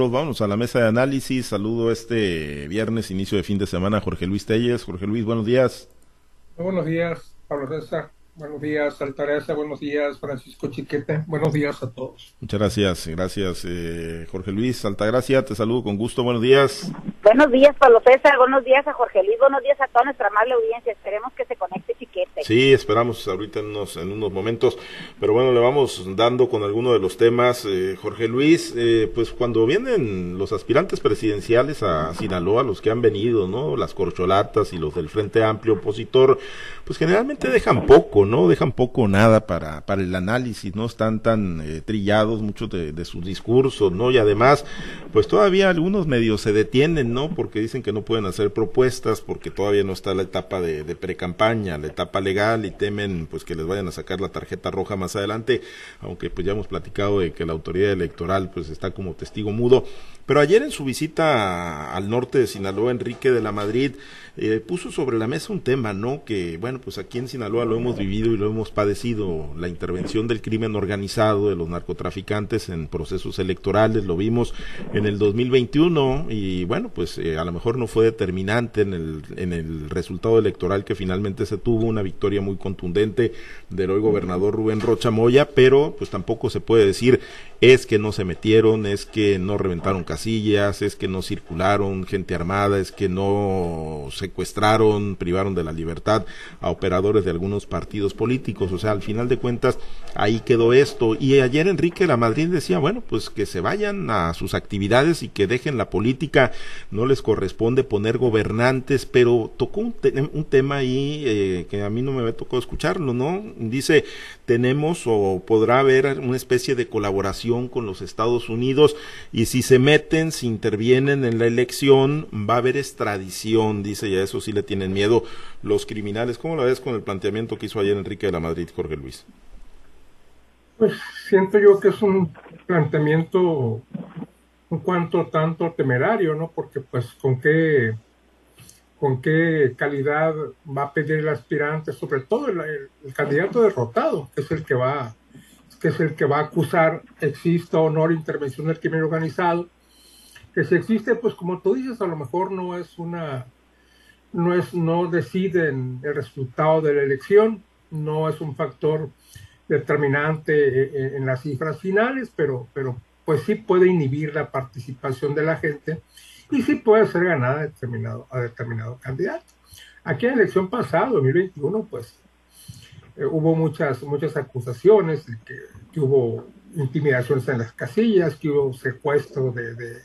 Vamos a la mesa de análisis. Saludo este viernes, inicio de fin de semana, Jorge Luis Telles. Jorge Luis, buenos días. buenos días, Pablo César. Buenos días, Altareza. Buenos días, Francisco Chiquete. Buenos días a todos. Muchas gracias. Gracias, eh, Jorge Luis. Altagracia, te saludo con gusto. Buenos días. Buenos días, Pablo César. Buenos días a Jorge Luis. Buenos días a toda nuestra amable audiencia. Esperemos que se conecte Chiquete. Sí, esperamos ahorita en unos, en unos momentos. Pero bueno, le vamos dando con alguno de los temas. Eh, Jorge Luis, eh, pues cuando vienen los aspirantes presidenciales a Sinaloa, los que han venido, ¿no? Las corcholatas y los del Frente Amplio opositor, pues generalmente dejan poco, ¿no? Dejan poco o nada para, para el análisis, ¿no? Están tan eh, trillados muchos de, sus discursos, ¿no? Y además, pues todavía algunos medios se detienen, ¿no? Porque dicen que no pueden hacer propuestas, porque todavía no está la etapa de, de pre-campaña, la etapa legal, y temen, pues, que les vayan a sacar la tarjeta roja más adelante, aunque pues ya hemos platicado de que la autoridad electoral, pues, está como testigo mudo. Pero ayer en su visita al norte de Sinaloa, Enrique de la Madrid, eh, puso sobre la mesa un tema, ¿no? Que, bueno, pues aquí en Sinaloa lo hemos vivido y lo hemos padecido, la intervención del crimen organizado, de los narcotraficantes en procesos electorales, lo vimos en el 2021 y, bueno, pues eh, a lo mejor no fue determinante en el, en el resultado electoral que finalmente se tuvo, una victoria muy contundente del hoy gobernador Rubén Rocha Moya, pero pues tampoco se puede decir es que no se metieron, es que no reventaron casillas, es que no circularon gente armada, es que no secuestraron, privaron de la libertad a operadores de algunos partidos políticos. O sea, al final de cuentas, ahí quedó esto. Y ayer Enrique la Madrid decía, bueno, pues que se vayan a sus actividades y que dejen la política. No les corresponde poner gobernantes, pero tocó un, te un tema ahí eh, que a mí no me tocado escucharlo, ¿no? Dice, tenemos o podrá haber una especie de colaboración con los Estados Unidos y si se meten, intervienen en la elección, va a haber extradición, dice, y a eso sí le tienen miedo los criminales. ¿Cómo la ves con el planteamiento que hizo ayer Enrique de la Madrid, Jorge Luis? Pues siento yo que es un planteamiento un cuanto tanto temerario, ¿no? Porque pues con qué con qué calidad va a pedir el aspirante, sobre todo el candidato derrotado, que es el que va que es el que va a acusar exista o no la intervención del crimen organizado, que si existe, pues como tú dices, a lo mejor no es una, no es, no deciden el resultado de la elección, no es un factor determinante en, las cifras finales, pero, pero pues sí puede inhibir la participación de la gente y sí puede ser ganada a determinado, a determinado candidato. Aquí en la elección pasada, 2021, pues eh, hubo muchas, muchas acusaciones de que, hubo intimidaciones en las casillas, que hubo secuestro de, de,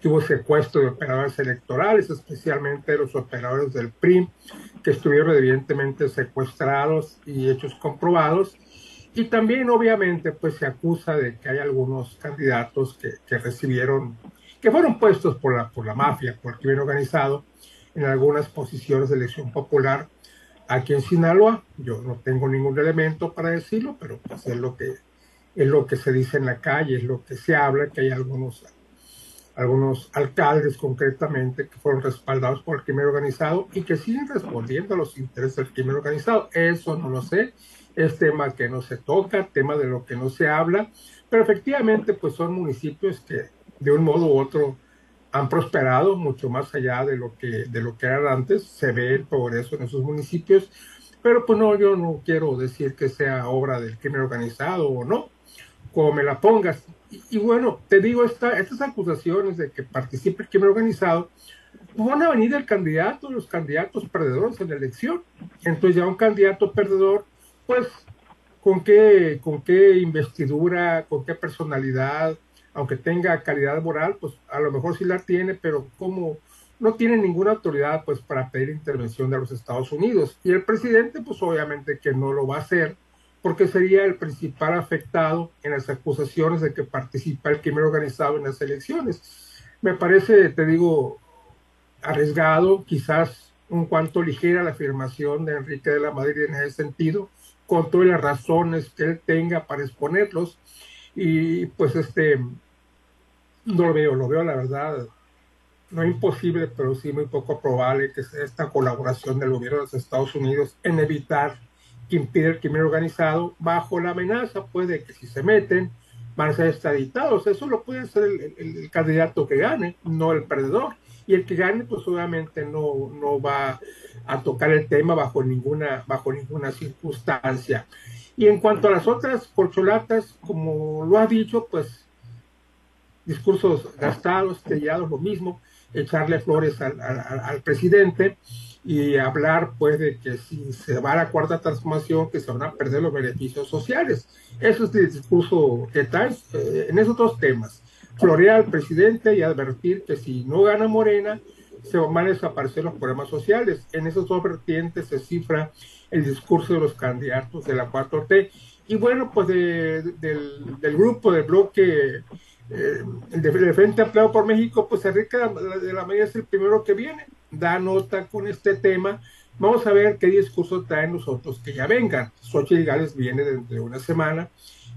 que hubo secuestro de operadores electorales, especialmente los operadores del PRI, que estuvieron evidentemente secuestrados y hechos comprobados. Y también, obviamente, pues se acusa de que hay algunos candidatos que, que recibieron, que fueron puestos por la, por la mafia, por el crimen organizado, en algunas posiciones de elección popular aquí en Sinaloa. Yo no tengo ningún elemento para decirlo, pero pues es lo que es lo que se dice en la calle, es lo que se habla, que hay algunos algunos alcaldes concretamente que fueron respaldados por el crimen organizado y que siguen respondiendo a los intereses del crimen organizado. Eso no lo sé, es tema que no se toca, tema de lo que no se habla, pero efectivamente pues son municipios que de un modo u otro han prosperado mucho más allá de lo que de lo que eran antes se ve el progreso en esos municipios pero pues no yo no quiero decir que sea obra del crimen organizado o no como me la pongas. Y, bueno te digo esta, estas acusaciones de que participe el crimen organizado pues van a venir el candidato los candidatos perdedores en la elección. Entonces ya un candidato perdedor pues con qué con qué investidura con qué personalidad aunque tenga calidad moral, pues a lo mejor sí la tiene, pero como no tiene ninguna autoridad pues para pedir intervención de los Estados Unidos. Y el presidente pues obviamente que no lo va a hacer porque sería el principal afectado en las acusaciones de que participa el crimen organizado en las elecciones. Me parece, te digo, arriesgado, quizás un cuanto ligera la afirmación de Enrique de la Madrid en ese sentido, con todas las razones que él tenga para exponerlos. Y pues este, no lo veo, lo veo la verdad, no imposible, pero sí muy poco probable que sea esta colaboración del gobierno de los Estados Unidos en evitar que impida el crimen organizado bajo la amenaza, puede que si se meten, van a ser extraditados. Eso lo puede hacer el, candidato que gane, no el perdedor. Y el que gane, pues obviamente no, no va a tocar el tema bajo ninguna, bajo ninguna circunstancia. Y en cuanto a las otras corcholatas, como lo ha dicho, pues discursos gastados, sellados, lo mismo, echarle flores al, al presidente y hablar pues de que si se va a la cuarta transformación que se van a perder los beneficios sociales. Eso es el discurso que está eh, en esos dos temas. Florear al presidente y advertir que si no gana Morena, se van a desaparecer los problemas sociales. En esos dos vertientes se cifra el discurso de los candidatos de la 4T. Y bueno, pues del, grupo, del bloque eh, el de Frente por México, pues Enrique de la María es el primero que viene da nota con este tema. Vamos a ver qué discurso traen nosotros que ya vengan. Xochitl Gales viene dentro de una semana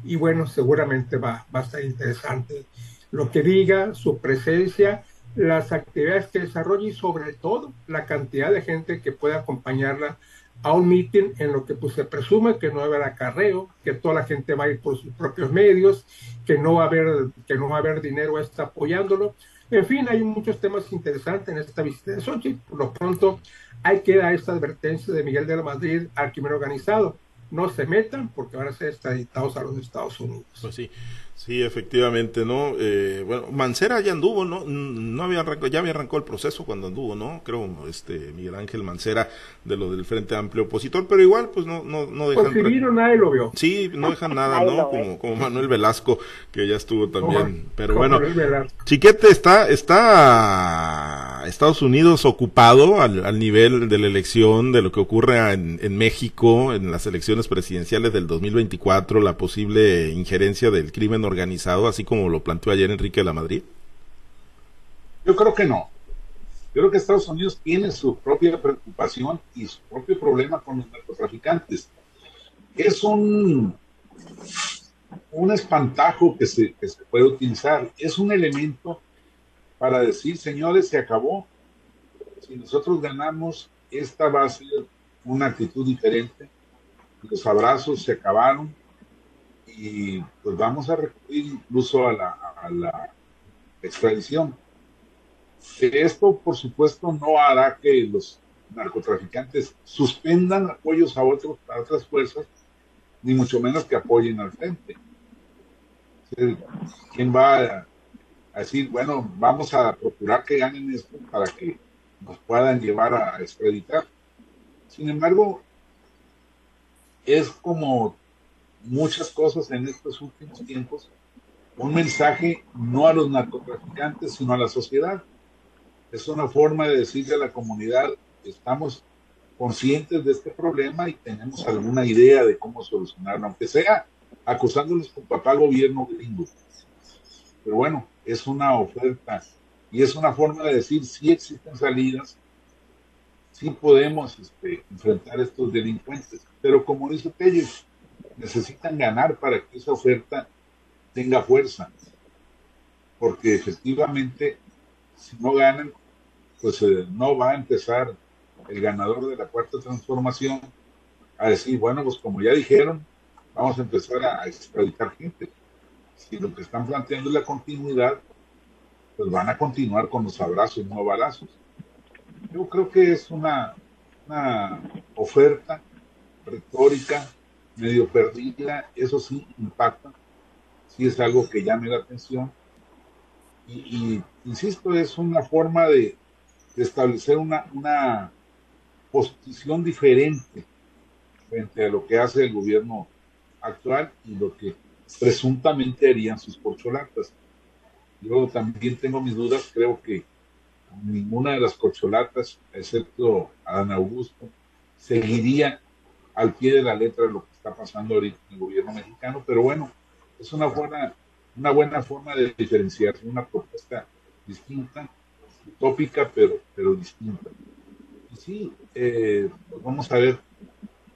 y bueno, seguramente va, va a estar interesante lo que diga, su presencia, las actividades que desarrolle y sobre todo la cantidad de gente que pueda acompañarla a un mitin en lo que pues se presume que no va a haber acarreo, que toda la gente va a ir por sus propios medios, que no va a haber, que no va a haber dinero está apoyándolo. En fin, hay muchos temas interesantes en esta visita de Sochi. Por lo pronto, hay que dar esta advertencia de Miguel de la Madrid al crimen organizado. No se metan porque van a ser extraditados a los Estados Unidos. Pues sí. Sí, efectivamente, ¿no? Eh, bueno, Mancera ya anduvo, ¿no? No había arrancado, ya había arrancado el proceso cuando anduvo, ¿no? Creo, este, Miguel Ángel Mancera de lo del Frente Amplio Opositor, pero igual, pues no, no, no dejan. Pues si vino, nadie lo vio. Sí, no dejan nada, ¿no? Como, como Manuel Velasco, que ya estuvo también. pero bueno, Chiquete está, está Estados Unidos ocupado al, al, nivel de la elección, de lo que ocurre en, en México, en las elecciones presidenciales del 2024, la posible injerencia del crimen organizado, así como lo planteó ayer Enrique de la Madrid? Yo creo que no. Yo creo que Estados Unidos tiene su propia preocupación y su propio problema con los narcotraficantes. Es un, un espantajo que se, que se puede utilizar. Es un elemento para decir, señores, se acabó. Si nosotros ganamos, esta va a ser una actitud diferente. Los abrazos se acabaron, y pues vamos a recurrir incluso a la, a la extradición. Esto, por supuesto, no hará que los narcotraficantes suspendan apoyos a, otros, a otras fuerzas, ni mucho menos que apoyen al frente. ¿Quién va a, decir, bueno, vamos a procurar que ganen esto para que nos puedan llevar a extraditar? Sin embargo, es como muchas cosas en estos últimos tiempos, un mensaje no a los narcotraficantes, sino a la sociedad. Es una forma de decirle a la comunidad, estamos conscientes de este problema y tenemos alguna idea de cómo solucionarlo, aunque sea acusándoles con papá gobierno gringo. Pero bueno, es una oferta y es una forma de decir si existen salidas, si podemos este, enfrentar a estos delincuentes. Pero como dice Telles, necesitan ganar para que esa oferta tenga fuerza. Porque efectivamente, si no ganan, pues eh, no va a empezar el ganador de la cuarta transformación a decir, bueno, pues como ya dijeron, vamos a empezar a, extraditar gente. Si lo que están planteando es la continuidad, pues van a continuar con los abrazos, no balazos. Yo creo que es una oferta retórica medio perdida, eso sí impacta, sí es algo que llame la atención. Y, insisto, es una forma de, establecer una, una posición diferente frente a lo que hace el gobierno actual y lo que presuntamente harían sus corcholatas. Yo también tengo mis dudas, creo que ninguna de las corcholatas, excepto Adán Augusto, seguiría al pie de la letra lo que está pasando ahorita en el gobierno mexicano, pero bueno, es una buena, una buena forma de diferenciarse, una propuesta distinta, utópica, pero, pero distinta. Y sí, eh, pues vamos a ver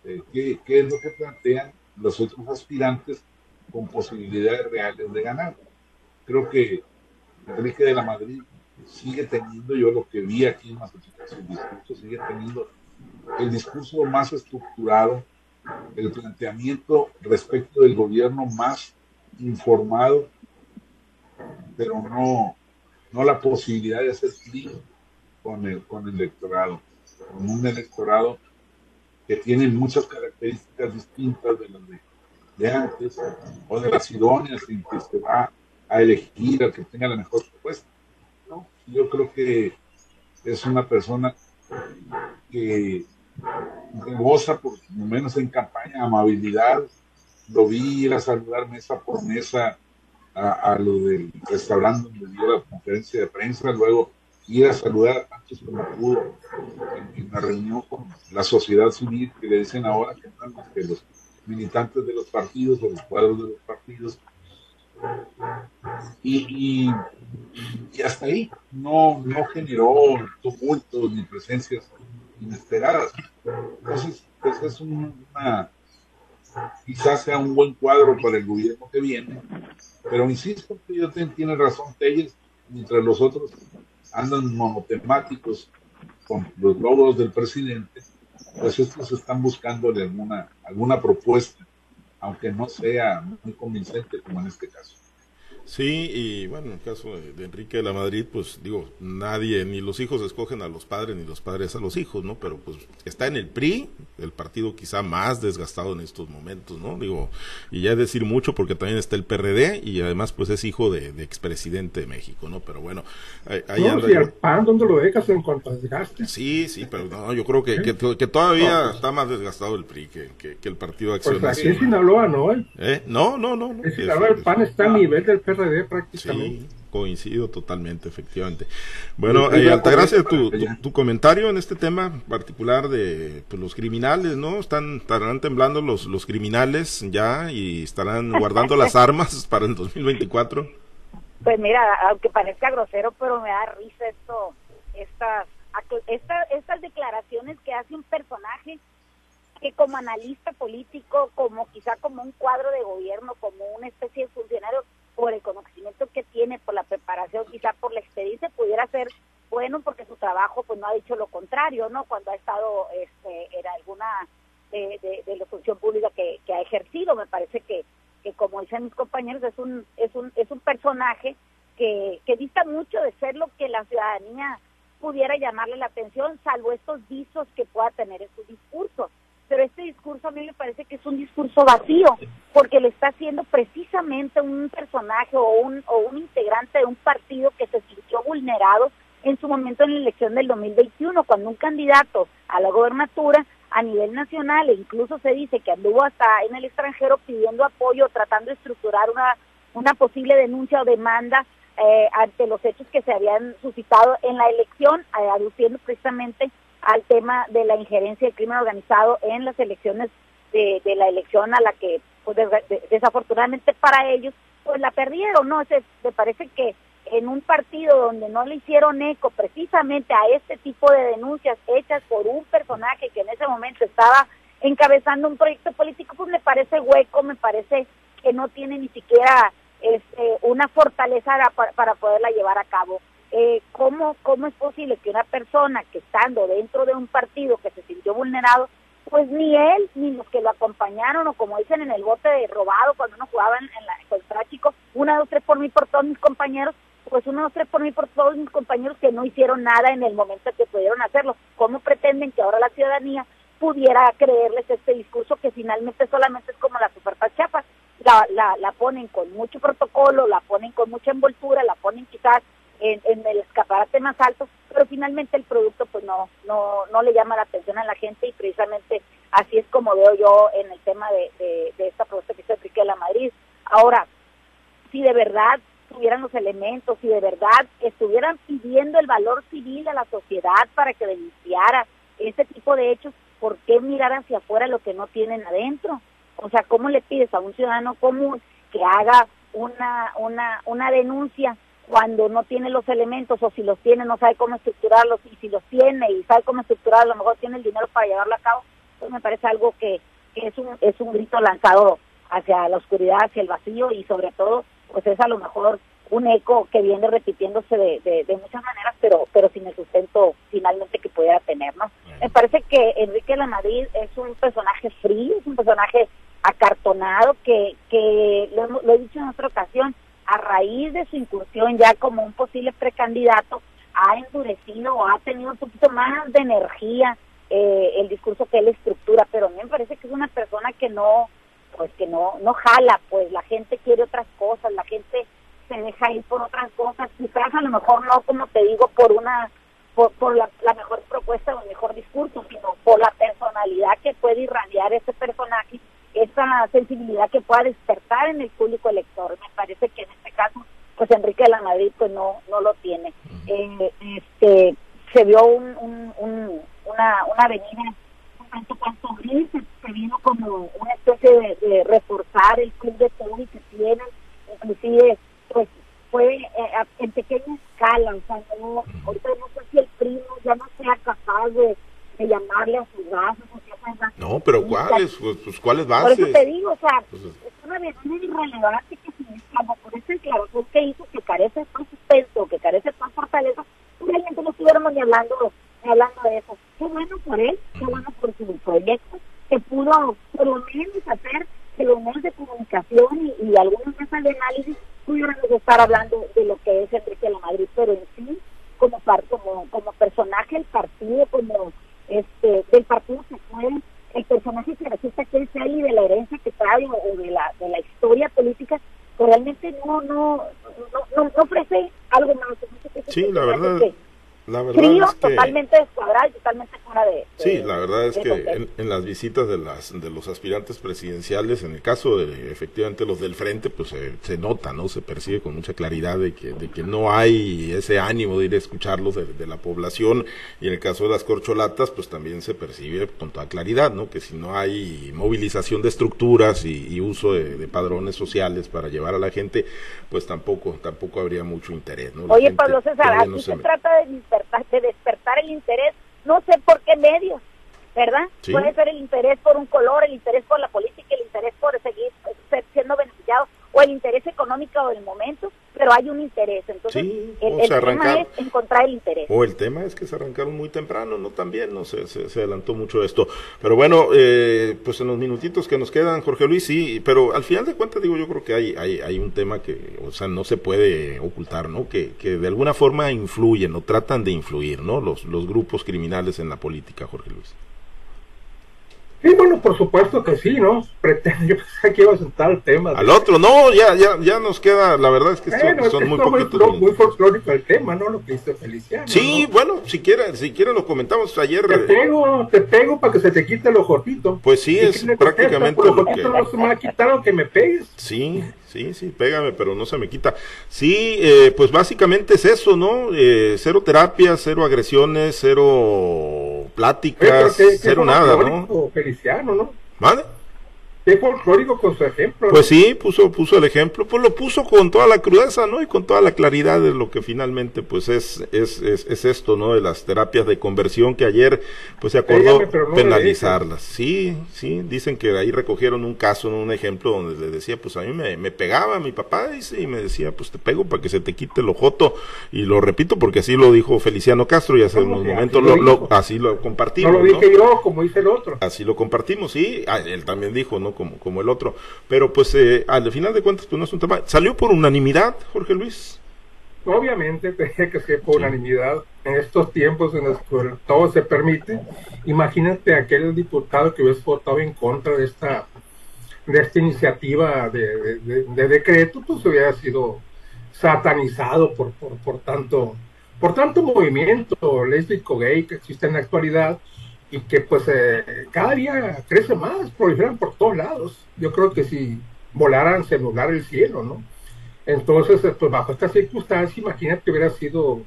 eh, qué, qué es lo que plantean los otros aspirantes con posibilidades reales de ganar. Creo que Enrique de la Madrid sigue teniendo, yo lo que vi aquí en Massachusetts, sigue teniendo el discurso más estructurado, el planteamiento respecto del gobierno más informado, pero no, no la posibilidad de hacer clic con el, con el electorado, con un electorado que tiene muchas características distintas de las de, antes, o de las idóneas en que se va a elegir al que tenga la mejor propuesta. ¿no? Yo creo que es una persona que goza, por lo menos en campaña, amabilidad. Lo vi ir a saludar mesa por mesa a, lo del restaurante donde dio la conferencia de prensa, luego ir a saludar antes como pudo en, la reunión con la sociedad civil, que le dicen ahora que no más que los militantes de los partidos o los cuadros de los partidos. Y, y, hasta ahí no, no generó tumultos ni presencias inesperadas. Entonces, pues es una, quizás sea un buen cuadro para el gobierno que viene, pero insisto que yo tiene razón Telles, mientras los otros andan monotemáticos con los logros del presidente, pues estos están buscando alguna, alguna propuesta, aunque no sea muy convincente como en este caso. Sí, y bueno, en el caso de, Enrique de la Madrid, pues digo, nadie, ni los hijos escogen a los padres, ni los padres a los hijos, ¿no? Pero pues está en el PRI, el partido quizá más desgastado en estos momentos, ¿no? Digo, y ya decir mucho porque también está el PRD y además pues es hijo de, expresidente de México, ¿no? Pero bueno, ahí, no, anda. el PAN, ¿dónde lo dejas en cuanto a desgaste? Sí, sí, pero no, yo creo que, que, todavía está más desgastado el PRI que, que, el Partido de Acción pues aquí en Sinaloa no, ¿eh? No, no, no. no en Sinaloa el PAN está a nivel del PRD prácticamente. Sí, coincido totalmente, efectivamente. Bueno, eh, Altagracia, tu, tu, comentario en este tema particular de pues, los criminales, ¿no? Están, estarán temblando los, los criminales ya y estarán guardando las armas para el 2024. Pues mira, aunque parezca grosero, pero me da risa esto, estas, estas declaraciones que hace un personaje que como analista político, como quizá como un cuadro de gobierno, como una especie de funcionario, por el conocimiento que tiene, por la preparación, quizá por la experiencia, pudiera ser bueno porque su trabajo pues no ha dicho lo contrario, ¿no? Cuando ha estado este, en alguna de, de, la función pública que, ha ejercido, me parece que, que como dicen mis compañeros, es un, es un, es un personaje que, que dista mucho de ser lo que la ciudadanía pudiera llamarle la atención, salvo estos visos que pueda tener en su discurso este discurso a mí me parece que es un discurso vacío, porque le está haciendo precisamente un personaje o un, o un integrante de un partido que se sintió vulnerado en su momento en la elección del 2021, cuando un candidato a la gobernatura a nivel nacional e incluso se dice que anduvo hasta en el extranjero pidiendo apoyo, tratando de estructurar una, una posible denuncia o demanda eh, ante los hechos que se habían suscitado en la elección, eh, aduciendo precisamente al tema de la injerencia del crimen organizado en las elecciones de, la elección a la que, pues, desafortunadamente para ellos, pues la perdieron, ¿no? Se, me parece que en un partido donde no le hicieron eco precisamente a este tipo de denuncias hechas por un personaje que en ese momento estaba encabezando un proyecto político, pues me parece hueco, me parece que no tiene ni siquiera este, una fortaleza para poderla llevar a cabo eh, ¿cómo, ¿cómo es posible que una persona que estando dentro de un partido que se sintió vulnerado, pues ni él ni los que lo acompañaron, o como dicen en el bote de robado cuando uno jugaba en la contra chicos, una, dos, tres por mí, por todos mis compañeros, pues uno, dos, tres por mí, por todos mis compañeros que no hicieron nada en el momento que pudieron hacerlo. ¿Cómo pretenden que ahora la ciudadanía pudiera creerles este discurso que finalmente solamente es como la superfachapa? La, la, la ponen con mucho protocolo, la ponen con mucha envoltura, la ponen quizás en, el escaparate más alto, pero finalmente el producto pues no, no, no le llama la atención a la gente y precisamente así es como veo yo en el tema de, de, esta propuesta que se aplique a la Madrid. Ahora, si de verdad tuvieran los elementos, si de verdad estuvieran pidiendo el valor civil a la sociedad para que denunciara ese tipo de hechos, ¿por qué mirar hacia afuera lo que no tienen adentro? O sea, ¿cómo le pides a un ciudadano común que haga una, una, una denuncia cuando no tiene los elementos o si los tiene no sabe cómo estructurarlos y si los tiene y sabe cómo estructurar a lo mejor tiene el dinero para llevarlo a cabo pues me parece algo que, es un es un grito lanzado hacia la oscuridad hacia el vacío y sobre todo pues es a lo mejor un eco que viene repitiéndose de, de, muchas maneras pero pero sin el sustento finalmente que pudiera tener no me parece que Enrique de la Madrid es un personaje frío es un personaje acartonado que, que lo, lo he dicho en otra ocasión, a raíz de su incursión ya como un posible precandidato, ha endurecido o ha tenido un poquito más de energía eh, el discurso que él estructura, pero a mí me parece que es una persona que no, pues que no, no jala, pues la gente quiere otras cosas, la gente se deja ir por otras cosas, quizás a lo mejor no, como te digo, por una, por, por la, la mejor propuesta o el mejor discurso, sino por la personalidad que puede irradiar ese personaje, esa sensibilidad que pueda despertar en el público elector. Me parece que en este caso, pues Enrique de la Madrid pues no, no lo tiene. Eh, este, se vio un, un, un una, una avenida un tanto cuanto gris, se, vino como una especie de, de, reforzar el club de Toby que tienen, inclusive pues fue eh, en pequeña escala, o sea, no, ahorita no sé si el primo ya no sea capaz de, de llamarle a sus sea, no, pero ¿cuáles? Pues, pues, ¿cuáles bases? Por eso te digo, o sea, pues, es una avenida irrelevante que se como por esa declaración que hizo que carece de tan suspenso, que carece de tan fortaleza, realmente no estuviéramos ni hablando hablando de eso. Qué bueno por él, qué bueno por su proyecto, que pudo por lo menos hacer que los medios de comunicación y, y algunas mesas de análisis pudieran estar hablando de lo que es Enrique la Madrid, pero en sí, como, par, como, como personaje del partido, como este del partido que fue el personaje que resulta que es él y de la o de la, de la historia política, pues realmente no, no, no, no, no ofrece algo más. Sí, la verdad. Que, la verdad frío, es que, totalmente descuadrado y totalmente de, de Sí, la verdad es que en, en las visitas de las de los aspirantes presidenciales, en el caso de efectivamente los del frente, pues se, se nota, ¿no? Se percibe con mucha claridad de que, de que no hay ese ánimo de ir a escucharlos de, de la población y en el caso de las corcholatas, pues también se percibe con toda claridad, ¿no? Que si no hay movilización de estructuras y, y uso de, de padrones sociales para llevar a la gente, pues tampoco tampoco habría mucho interés, ¿no? La Oye, Pablo César, aquí no se me- trata de despertar, de despertar el interés, no sé por qué medios, ¿verdad? Sí. Puede ser el interés por un color, el interés por la política, el interés por seguir eh, ser- siendo beneficiado, o el interés económico del momento, pero hay un interés. Entonces, Sí, el, tema es encontrar el interés. O el tema es que se arrancaron muy temprano, ¿no? También, no sé, se, se adelantó mucho esto. Pero bueno, eh, pues en los minutitos que nos quedan, Jorge Luis, sí, pero al final de cuentas, digo, yo creo que hay, hay, hay un tema que, o sea, no se puede ocultar, ¿no? Que, que de alguna forma influyen o tratan de influir, ¿no? Los, los grupos criminales en la política, Jorge Luis. Sí, bueno, por supuesto que sí, ¿no? Pretendo, yo pensé que iba a sentar el tema. de- Al otro, no, ya, ya, ya nos queda, la verdad es que son, muy muy, poquitos muy minutos. folclórico el tema, ¿no? Lo que dice Feliciano. Sí, ¿no? bueno, si quiere, si quiere lo comentamos ayer. Te pego, te pego para que se te quite lo cortito. Pues sí, ¿Y es contesta? prácticamente lo cortito que- no se me ha quitado que me pegues. Sí, sí, sí, pégame, pero no se me quita. Sí, eh, pues básicamente es eso, ¿no? Eh, cero terapia, cero agresiones, cero Oye, pero pláticas, cero nada, ¿no? Feliciano, ¿no? ¿Vale? Qué folclórico con su ejemplo. Pues sí, puso, puso el ejemplo, pues lo puso con toda la crudeza, ¿no? Y con toda la claridad de lo que finalmente, pues es, es, es, es esto, ¿no? De las terapias de conversión que ayer, pues se acordó no penalizarlas. Sí, sí, dicen que ahí recogieron un caso, ¿no? un ejemplo donde le decía, pues a mí me, me pegaba mi papá, dice, y me decía, pues te pego para que se te quite el ojoto. Y lo repito porque así lo dijo Feliciano Castro y hace ¿Cómo unos momentos así lo lo, lo- así lo No compartimos, lo ¿no? dije yo, como dice el otro. Así lo compartimos, sí, ah, él también dijo, ¿no? Como, como el otro. Pero pues eh, al final de cuentas, pues no es un tema. Salió por unanimidad, Jorge Luis. Obviamente tenía que ser por unanimidad en estos tiempos en los que todo se permite. Imagínate aquel diputado que hubiese votado en contra de esta de esta iniciativa de, de- de- de decreto, pues hubiera sido satanizado por, por, por tanto por tanto movimiento lésbico gay que existe en la actualidad y que pues eh, cada día crece más, proliferan por todos lados. Yo creo que si volaran se nublara el cielo, ¿no? Entonces, eh, pues bajo esta circunstancia, imagínate que hubiera sido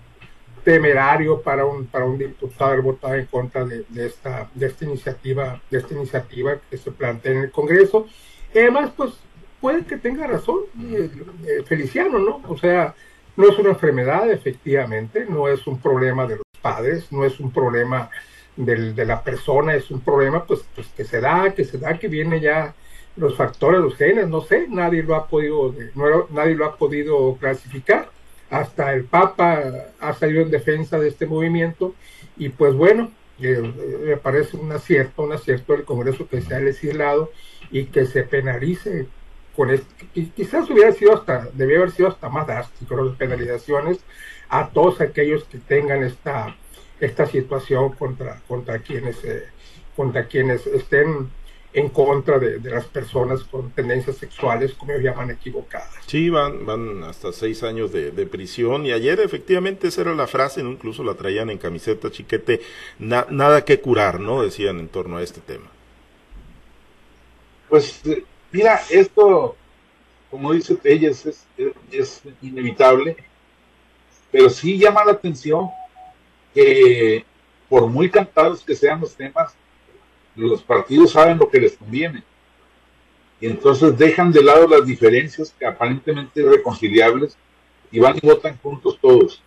temerario para un para un diputado haber votado en contra de, de esta de esta iniciativa de esta iniciativa que se plantea en el Congreso. Y además, pues puede que tenga razón eh, eh, Feliciano, ¿no? O sea, no es una enfermedad, efectivamente, no es un problema de los padres, no es un problema del, de la persona, es un problema pues, pues que se da, que se da, que viene ya los factores, los genes, no sé, nadie lo ha podido, no, nadie lo ha podido clasificar. Hasta el Papa ha salido en defensa de este movimiento y pues bueno, me parece un acierto, un acierto del Congreso que se ha legislado y que se penalice con esto. Quizás hubiera sido hasta, debía haber sido hasta más drástico las penalizaciones a todos aquellos que tengan esta, esta situación contra, contra quienes eh, contra quienes estén en contra de, las personas con tendencias sexuales, como ellos llaman, equivocadas. Sí, van, van hasta seis años de, prisión y ayer efectivamente esa era la frase, ¿no? incluso la traían en camiseta chiquete, nada que curar, ¿no? Decían en torno a este tema. Pues eh, mira, esto, como dice ella, es, es inevitable, pero sí llama la atención que por muy cantados que sean los temas, los partidos saben lo que les conviene. Y entonces dejan de lado las diferencias que aparentemente reconciliables y van y votan juntos todos.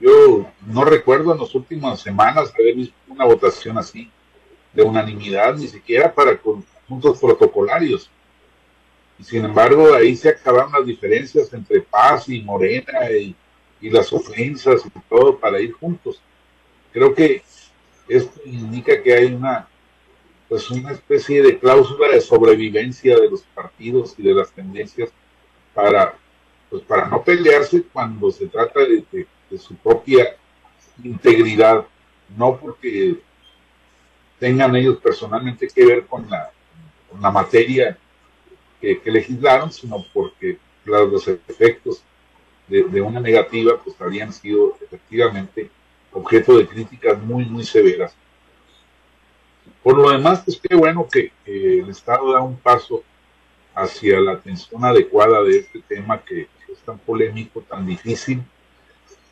Yo no recuerdo en las últimas semanas haber visto una votación así, de unanimidad, ni siquiera para puntos protocolarios. Y sin embargo, ahí se acabaron las diferencias entre Paz y Morena y, y las ofensas y todo para ir juntos. Creo que esto indica que hay una pues una especie de cláusula de sobrevivencia de los partidos y de las tendencias para, pues para no pelearse cuando se trata de, su propia integridad, no porque tengan ellos personalmente que ver con la, la materia que, legislaron, sino porque los efectos de, de, una negativa pues habrían sido efectivamente objeto de críticas muy, muy severas. Por lo demás, pues qué bueno que, el Estado da un paso hacia la atención adecuada de este tema que, es tan polémico, tan difícil,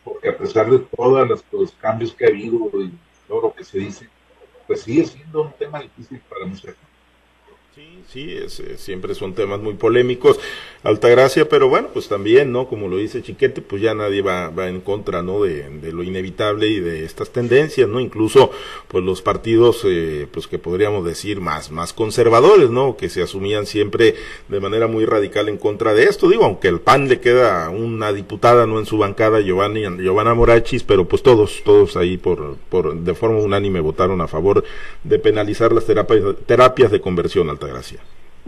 porque a pesar de todos los, cambios que ha habido y todo lo que se dice, pues sigue siendo un tema difícil para mucha gente. Sí, sí, es, siempre son temas muy polémicos, Altagracia, pero bueno, pues también, ¿no? Como lo dice Chiquete, pues ya nadie va, va en contra, ¿no? De, de, lo inevitable y de estas tendencias, ¿no? Incluso, pues los partidos, eh, pues que podríamos decir más, más conservadores, ¿no? Que se asumían siempre de manera muy radical en contra de esto, digo, aunque el PAN le queda una diputada, ¿no? En su bancada, Giovanni, Giovanna Morachis, pero pues todos, todos ahí por, por, de forma unánime votaron a favor de penalizar las terapias, terapias de conversión, Altagracia.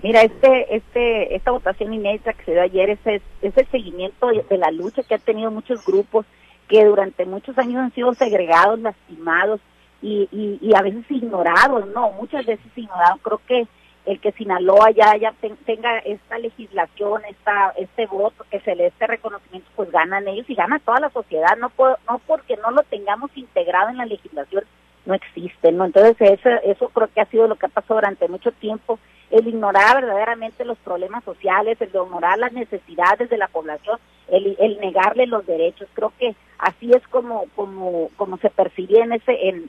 Mira, este, este, esta votación inédita que se dio ayer es, es, el seguimiento de la lucha que han tenido muchos grupos que durante muchos años han sido segregados, lastimados y, y, a veces ignorados, no, muchas veces ignorados. Creo que el que Sinaloa ya, ya tenga esta legislación, esta, este voto, que se le dé este reconocimiento, pues ganan ellos y gana toda la sociedad, no, no porque no lo tengamos integrado en la legislación, no existe, ¿no? Entonces eso, eso creo que ha sido lo que ha pasado durante mucho tiempo, el ignorar verdaderamente los problemas sociales, el ignorar las necesidades de la población, el, el negarle los derechos, creo que así es como como como se percibía en ese en,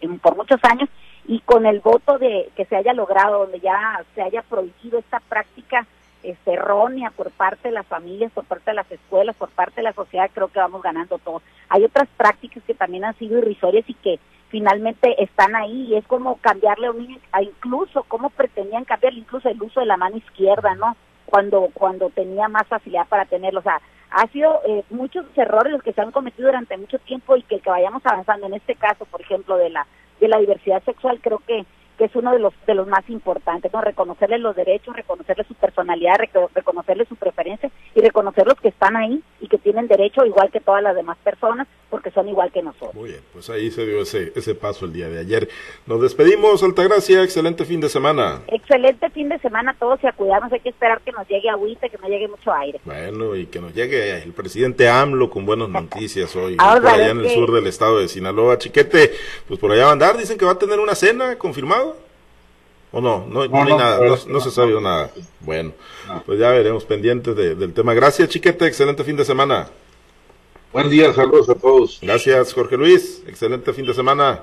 en, por muchos años y con el voto de que se haya logrado donde ya se haya prohibido esta práctica este, errónea por parte de las familias, por parte de las escuelas, por parte de la sociedad, creo que vamos ganando todos. Hay otras prácticas que también han sido irrisorias y que finalmente están ahí y es como cambiarle a un niño, incluso cómo pretendían cambiar incluso el uso de la mano izquierda, ¿no? Cuando cuando tenía más facilidad para tenerlo, o sea, ha sido eh, muchos errores los que se han cometido durante mucho tiempo y que, que vayamos avanzando en este caso, por ejemplo, de la de la diversidad sexual, creo que que es uno de los de los más importantes, ¿no? Reconocerle los derechos, reconocerle su personalidad, reconocerle su preferencia y reconocer los que están ahí y que tienen derecho igual que todas las demás personas porque son igual que nosotros. Muy bien, pues ahí se dio ese, ese paso el día de ayer. Nos despedimos, Altagracia, excelente fin de semana. Excelente fin de semana a todos y a cuidarnos, hay que esperar que nos llegue agüita, que no llegue mucho aire. Bueno, y que nos llegue el presidente AMLO con buenas noticias hoy, por allá en el sur del estado de Sinaloa. Chiquete, pues por allá va a andar, dicen que va a tener una cena, confirmado. ¿O no? No, no, hay nada, no, se sabe nada. Bueno, pues ya veremos pendientes del tema. Gracias, Chiquete, excelente fin de semana. Buen día, saludos a todos. Gracias, Jorge Luis, excelente fin de semana.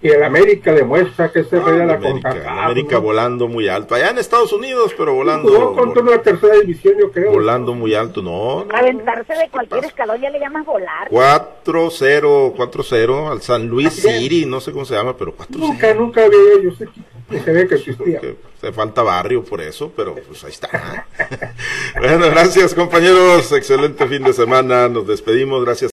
Y el América demuestra que se ve la América, América volando muy alto. Allá en Estados Unidos, pero volando. contra la tercera división, yo creo. Volando muy alto, no. Aventarse de cualquier escalón ya le llamas volar. 4-0, 4-0 al San Luis City, no sé cómo se llama, pero 4-0. Nunca, nunca había yo sé que se ve que existía. Se falta barrio por eso, pero pues ahí está. bueno, gracias compañeros. Excelente fin de semana. Nos despedimos. Gracias.